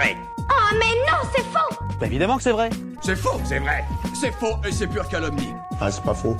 vrai. Oh mais non, c'est faux Bah évidemment que c'est vrai. C'est faux, c'est vrai. C'est faux et c'est pure calomnie. Ah, c'est pas faux.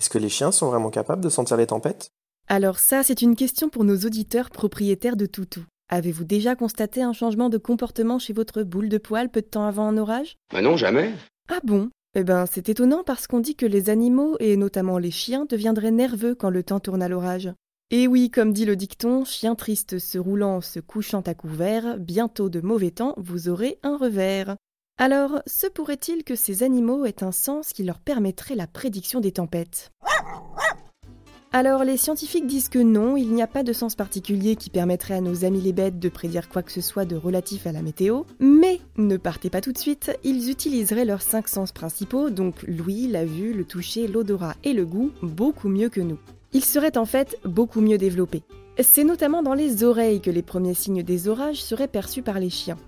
Est-ce que les chiens sont vraiment capables de sentir les tempêtes? Alors ça, c'est une question pour nos auditeurs propriétaires de toutous. Avez-vous déjà constaté un changement de comportement chez votre boule de poil peu de temps avant un orage? Bah non, jamais. Ah bon? Eh ben, c'est étonnant parce qu'on dit que les animaux, et notamment les chiens, deviendraient nerveux quand le temps tourne à l'orage. Et oui, comme dit le dicton, chien triste se roulant, se couchant à couvert, bientôt de mauvais temps, vous aurez un revers. Alors, se pourrait-il que ces animaux aient un sens qui leur permettrait la prédiction des tempêtes? Alors les scientifiques disent que non, il n'y a pas de sens particulier qui permettrait à nos amis les bêtes de prédire quoi que ce soit de relatif à la météo, mais ne partez pas tout de suite, ils utiliseraient leurs cinq sens principaux, donc l'ouïe, la vue, le toucher, l'odorat et le goût, beaucoup mieux que nous. Ils seraient en fait beaucoup mieux développés. C'est notamment dans les oreilles que les premiers signes des orages seraient perçus par les chiens.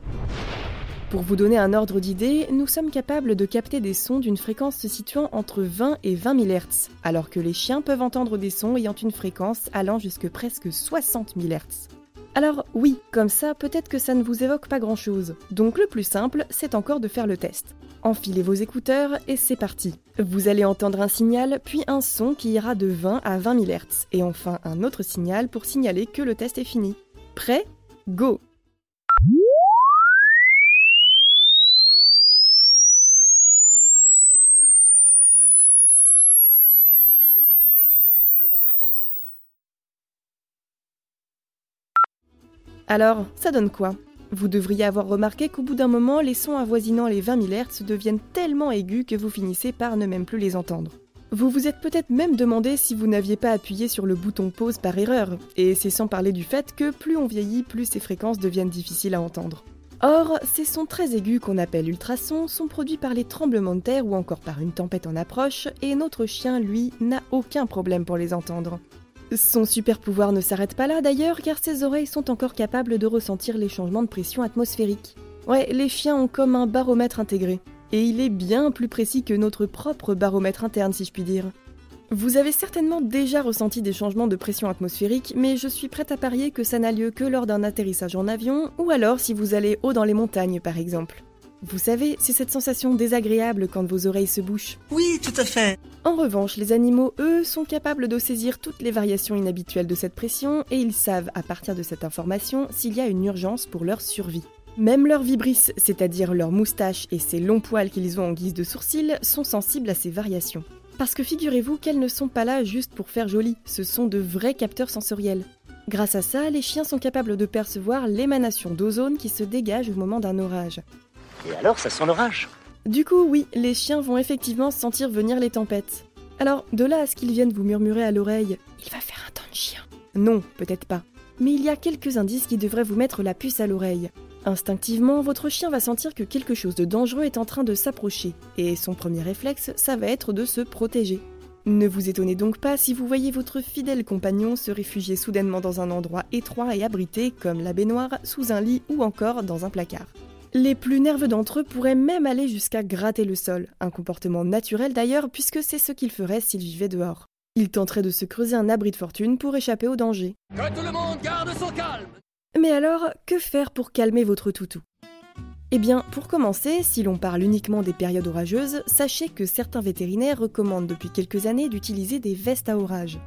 Pour vous donner un ordre d'idée, nous sommes capables de capter des sons d'une fréquence se situant entre 20 et 20 000 Hz, alors que les chiens peuvent entendre des sons ayant une fréquence allant jusque presque 60 000 Hz. Alors oui, comme ça, peut-être que ça ne vous évoque pas grand-chose. Donc le plus simple, c'est encore de faire le test. Enfilez vos écouteurs et c'est parti. Vous allez entendre un signal, puis un son qui ira de 20 à 20 000 Hz, et enfin un autre signal pour signaler que le test est fini. Prêt? Go Alors, ça donne quoi? Vous devriez avoir remarqué qu'au bout d'un moment, les sons avoisinant les 20 000 Hz deviennent tellement aigus que vous finissez par ne même plus les entendre. Vous vous êtes peut-être même demandé si vous n'aviez pas appuyé sur le bouton pause par erreur, et c'est sans parler du fait que plus on vieillit, plus ces fréquences deviennent difficiles à entendre. Or, ces sons très aigus qu'on appelle ultrasons sont produits par les tremblements de terre ou encore par une tempête en approche, et notre chien, lui, n'a aucun problème pour les entendre. Son super pouvoir ne s'arrête pas là d'ailleurs, car ses oreilles sont encore capables de ressentir les changements de pression atmosphérique. Ouais, les chiens ont comme un baromètre intégré, et il est bien plus précis que notre propre baromètre interne si je puis dire. Vous avez certainement déjà ressenti des changements de pression atmosphérique, mais je suis prête à parier que ça n'a lieu que lors d'un atterrissage en avion, ou alors si vous allez haut dans les montagnes par exemple. Vous savez, c'est cette sensation désagréable quand vos oreilles se bouchent. Oui, tout à fait. En revanche, les animaux, eux, sont capables de saisir toutes les variations inhabituelles de cette pression et ils savent, à partir de cette information, s'il y a une urgence pour leur survie. Même leurs vibrisses, c'est-à-dire leurs moustaches et ces longs poils qu'ils ont en guise de sourcils, sont sensibles à ces variations. Parce que figurez-vous qu'elles ne sont pas là juste pour faire joli, ce sont de vrais capteurs sensoriels. Grâce à ça, les chiens sont capables de percevoir l'émanation d'ozone qui se dégage au moment d'un orage. Et alors, ça sent l'orage Du coup, oui, les chiens vont effectivement sentir venir les tempêtes. Alors, de là à ce qu'ils viennent vous murmurer à l'oreille Il va faire un temps de chien. Non, peut-être pas. Mais il y a quelques indices qui devraient vous mettre la puce à l'oreille. Instinctivement, votre chien va sentir que quelque chose de dangereux est en train de s'approcher, et son premier réflexe, ça va être de se protéger. Ne vous étonnez donc pas si vous voyez votre fidèle compagnon se réfugier soudainement dans un endroit étroit et abrité, comme la baignoire, sous un lit ou encore dans un placard. Les plus nerveux d'entre eux pourraient même aller jusqu'à gratter le sol, un comportement naturel d'ailleurs puisque c'est ce qu'ils feraient s'ils vivaient dehors. Ils tenteraient de se creuser un abri de fortune pour échapper au danger. Que tout le monde garde son calme. Mais alors, que faire pour calmer votre toutou? Eh bien, pour commencer, si l'on parle uniquement des périodes orageuses, sachez que certains vétérinaires recommandent depuis quelques années d'utiliser des vestes à orage.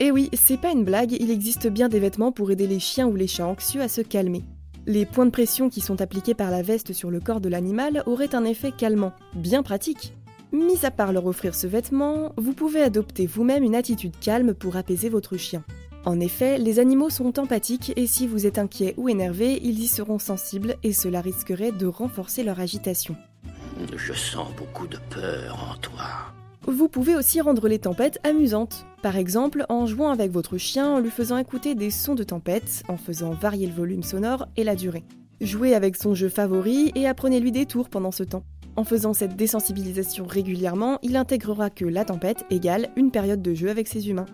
Et oui, c'est pas une blague, il existe bien des vêtements pour aider les chiens ou les chats anxieux à se calmer. Les points de pression qui sont appliqués par la veste sur le corps de l'animal auraient un effet calmant, bien pratique. Mis à part leur offrir ce vêtement, vous pouvez adopter vous-même une attitude calme pour apaiser votre chien. En effet, les animaux sont empathiques et si vous êtes inquiet ou énervé, ils y seront sensibles et cela risquerait de renforcer leur agitation. Je sens beaucoup de peur en toi. Vous pouvez aussi rendre les tempêtes amusantes. Par exemple, en jouant avec votre chien, en lui faisant écouter des sons de tempête, en faisant varier le volume sonore et la durée. Jouez avec son jeu favori et apprenez-lui des tours pendant ce temps. En faisant cette désensibilisation régulièrement, il intégrera que la tempête égale une période de jeu avec ses humains.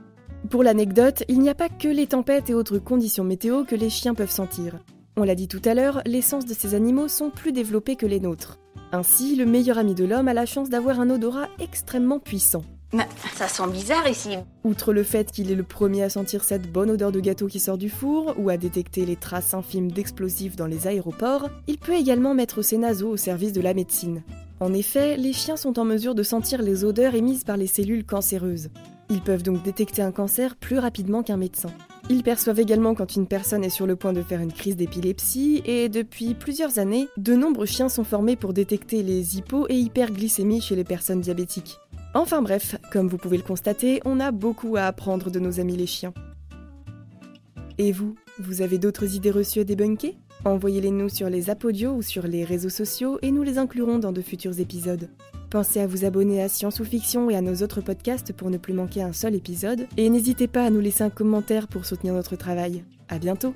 Pour l'anecdote, il n'y a pas que les tempêtes et autres conditions météo que les chiens peuvent sentir. On l'a dit tout à l'heure, les sens de ces animaux sont plus développés que les nôtres. Ainsi, le meilleur ami de l'homme a la chance d'avoir un odorat extrêmement puissant. Mais ça sent bizarre ici. Outre le fait qu'il est le premier à sentir cette bonne odeur de gâteau qui sort du four ou à détecter les traces infimes d'explosifs dans les aéroports, il peut également mettre ses naseaux au service de la médecine. En effet, les chiens sont en mesure de sentir les odeurs émises par les cellules cancéreuses. Ils peuvent donc détecter un cancer plus rapidement qu'un médecin. Ils perçoivent également quand une personne est sur le point de faire une crise d'épilepsie et depuis plusieurs années, de nombreux chiens sont formés pour détecter les hypo- et hyperglycémies chez les personnes diabétiques. Enfin bref, comme vous pouvez le constater, on a beaucoup à apprendre de nos amis les chiens. Et vous, vous avez d'autres idées reçues à débunker? Envoyez-les nous sur les apodios ou sur les réseaux sociaux et nous les inclurons dans de futurs épisodes. Pensez à vous abonner à Science ou Fiction et à nos autres podcasts pour ne plus manquer un seul épisode. Et n'hésitez pas à nous laisser un commentaire pour soutenir notre travail. À bientôt!